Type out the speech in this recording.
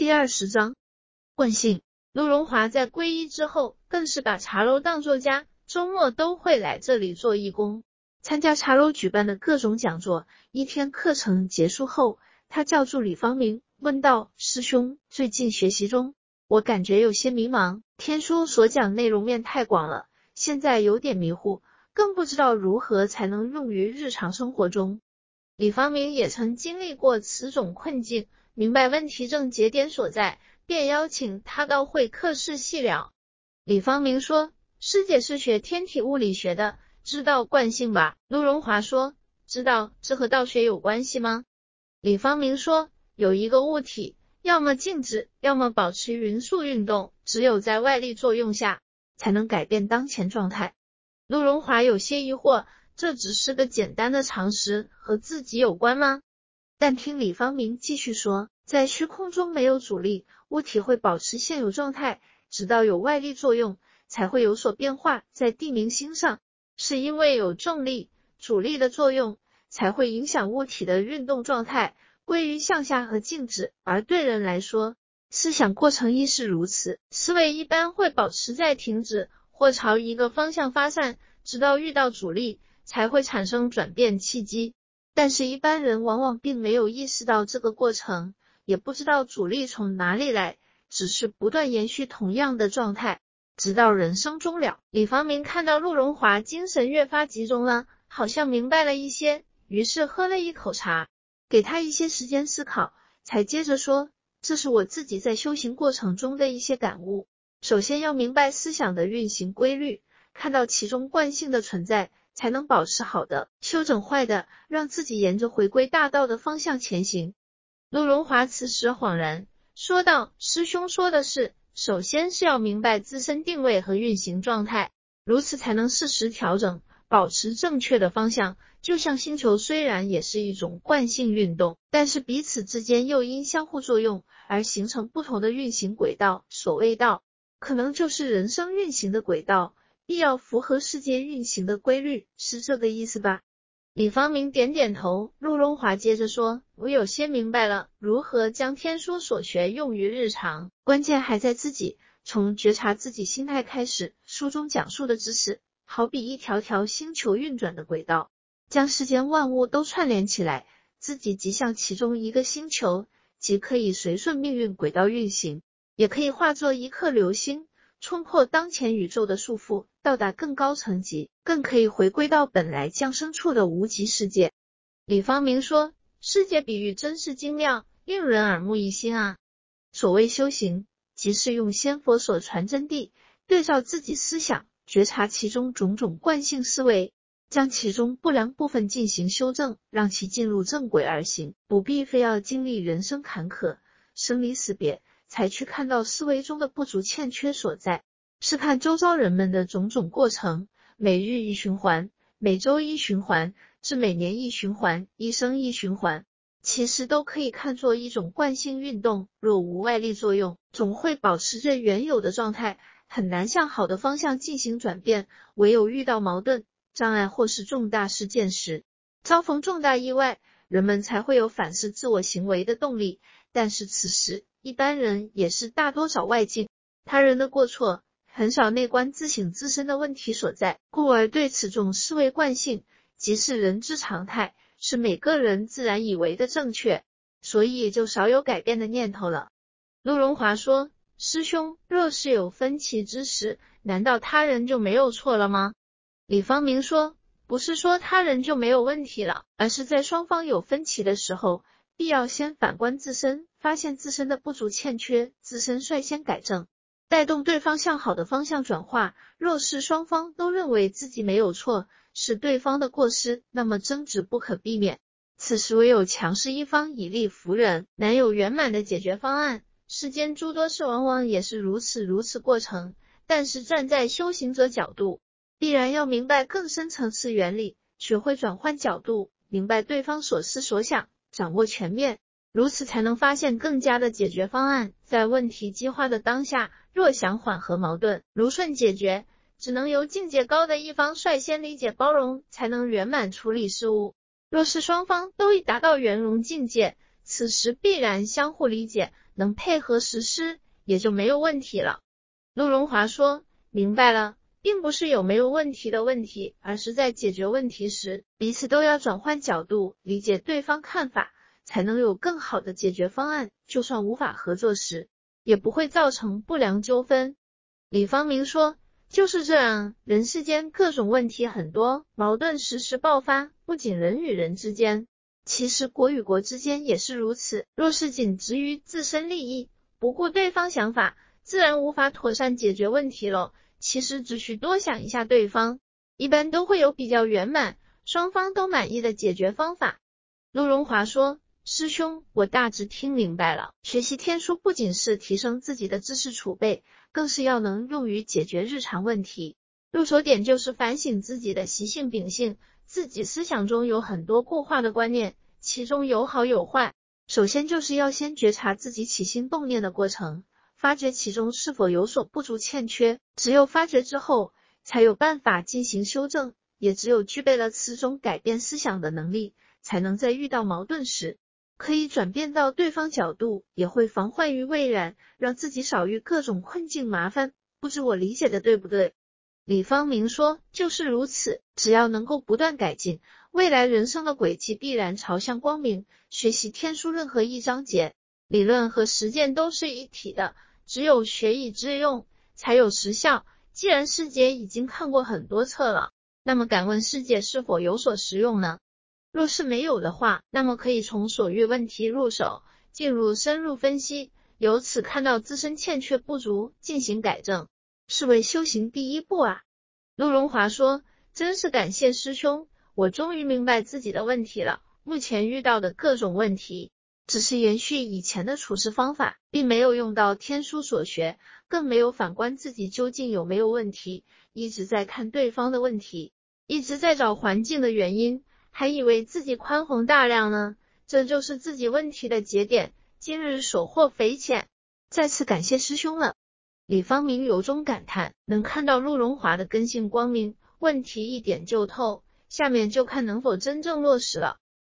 第二十章惯性。陆荣华在皈依之后，更是把茶楼当作家，周末都会来这里做义工，参加茶楼举办的各种讲座。一天课程结束后，他叫住李方明，问道：“师兄，最近学习中，我感觉有些迷茫。天书所讲内容面太广了，现在有点迷糊，更不知道如何才能用于日常生活中。”李方明也曾经历过此种困境。明白问题症结点所在，便邀请他到会客室细聊。李方明说：“师姐是学天体物理学的，知道惯性吧？”陆荣华说：“知道，这和道学有关系吗？”李方明说：“有一个物体，要么静止，要么保持匀速运动，只有在外力作用下，才能改变当前状态。”陆荣华有些疑惑：“这只是个简单的常识，和自己有关吗？”但听李方明继续说，在虚空中没有阻力，物体会保持现有状态，直到有外力作用才会有所变化。在地明星上，是因为有重力、阻力的作用，才会影响物体的运动状态归于向下和静止。而对人来说，思想过程亦是如此，思维一般会保持在停止或朝一个方向发散，直到遇到阻力才会产生转变契机。但是，一般人往往并没有意识到这个过程，也不知道阻力从哪里来，只是不断延续同样的状态，直到人生终了。李方明看到陆荣华精神越发集中了，好像明白了一些，于是喝了一口茶，给他一些时间思考，才接着说：“这是我自己在修行过程中的一些感悟。首先要明白思想的运行规律，看到其中惯性的存在。”才能保持好的，修整坏的，让自己沿着回归大道的方向前行。陆荣华此时恍然说道：“师兄说的是，首先是要明白自身定位和运行状态，如此才能适时调整，保持正确的方向。就像星球虽然也是一种惯性运动，但是彼此之间又因相互作用而形成不同的运行轨道。所谓道，可能就是人生运行的轨道。”必要符合世界运行的规律，是这个意思吧？李方明点点头。陆荣华接着说：“我有些明白了，如何将天书所学用于日常，关键还在自己。从觉察自己心态开始，书中讲述的知识，好比一条条星球运转的轨道，将世间万物都串联起来，自己即像其中一个星球，既可以随顺命运轨道运行，也可以化作一颗流星。”冲破当前宇宙的束缚，到达更高层级，更可以回归到本来降生处的无极世界。李方明说：“世界比喻真是精妙，令人耳目一新啊！所谓修行，即是用仙佛所传真谛，对照自己思想，觉察其中种种惯性思维，将其中不良部分进行修正，让其进入正轨而行，不必非要经历人生坎坷、生离死别。”才去看到思维中的不足欠缺所在，是看周遭人们的种种过程，每日一循环，每周一循环，至每年一循环，一生一循环，其实都可以看作一种惯性运动。若无外力作用，总会保持着原有的状态，很难向好的方向进行转变。唯有遇到矛盾、障碍或是重大事件时，遭逢重大意外，人们才会有反思自我行为的动力。但是此时，一般人也是大多找外境、他人的过错，很少内观自省自身的问题所在，故而对此种思维惯性，即是人之常态，是每个人自然以为的正确，所以也就少有改变的念头了。陆荣华说：“师兄，若是有分歧之时，难道他人就没有错了吗？”李方明说：“不是说他人就没有问题了，而是在双方有分歧的时候。”必要先反观自身，发现自身的不足欠缺，自身率先改正，带动对方向好的方向转化。若是双方都认为自己没有错，是对方的过失，那么争执不可避免。此时唯有强势一方以力服人，难有圆满的解决方案。世间诸多事往往也是如此如此过程。但是站在修行者角度，必然要明白更深层次原理，学会转换角度，明白对方所思所想。掌握全面，如此才能发现更佳的解决方案。在问题激化的当下，若想缓和矛盾，如顺解决，只能由境界高的一方率先理解包容，才能圆满处理事物。若是双方都已达到圆融境界，此时必然相互理解，能配合实施，也就没有问题了。陆荣华说：“明白了，并不是有没有问题的问题，而是在解决问题时，彼此都要转换角度，理解对方看法，才能有更好的解决方案。就算无法合作时，也不会造成不良纠纷。”李方明说：“就是这样，人世间各种问题很多，矛盾时时爆发，不仅人与人之间。”其实国与国之间也是如此，若是仅执于自身利益，不顾对方想法，自然无法妥善解决问题了。其实只需多想一下对方，一般都会有比较圆满、双方都满意的解决方法。陆荣华说：“师兄，我大致听明白了。学习天书不仅是提升自己的知识储备，更是要能用于解决日常问题。入手点就是反省自己的习性秉性。”自己思想中有很多固化的观念，其中有好有坏。首先就是要先觉察自己起心动念的过程，发掘其中是否有所不足欠缺。只有发掘之后，才有办法进行修正。也只有具备了此种改变思想的能力，才能在遇到矛盾时，可以转变到对方角度，也会防患于未然，让自己少遇各种困境麻烦。不知我理解的对不对？李方明说：“就是如此，只要能够不断改进，未来人生的轨迹必然朝向光明。学习天书任何一章节，理论和实践都是一体的，只有学以致用，才有实效。既然师姐已经看过很多册了，那么敢问师姐是否有所实用呢？若是没有的话，那么可以从所遇问题入手，进入深入分析，由此看到自身欠缺不足，进行改正。”是为修行第一步啊！陆荣华说：“真是感谢师兄，我终于明白自己的问题了。目前遇到的各种问题，只是延续以前的处事方法，并没有用到天书所学，更没有反观自己究竟有没有问题。一直在看对方的问题，一直在找环境的原因，还以为自己宽宏大量呢。这就是自己问题的节点。今日所获匪浅，再次感谢师兄了。”李方明由衷感叹，能看到陆荣华的根性光明，问题一点就透。下面就看能否真正落实了。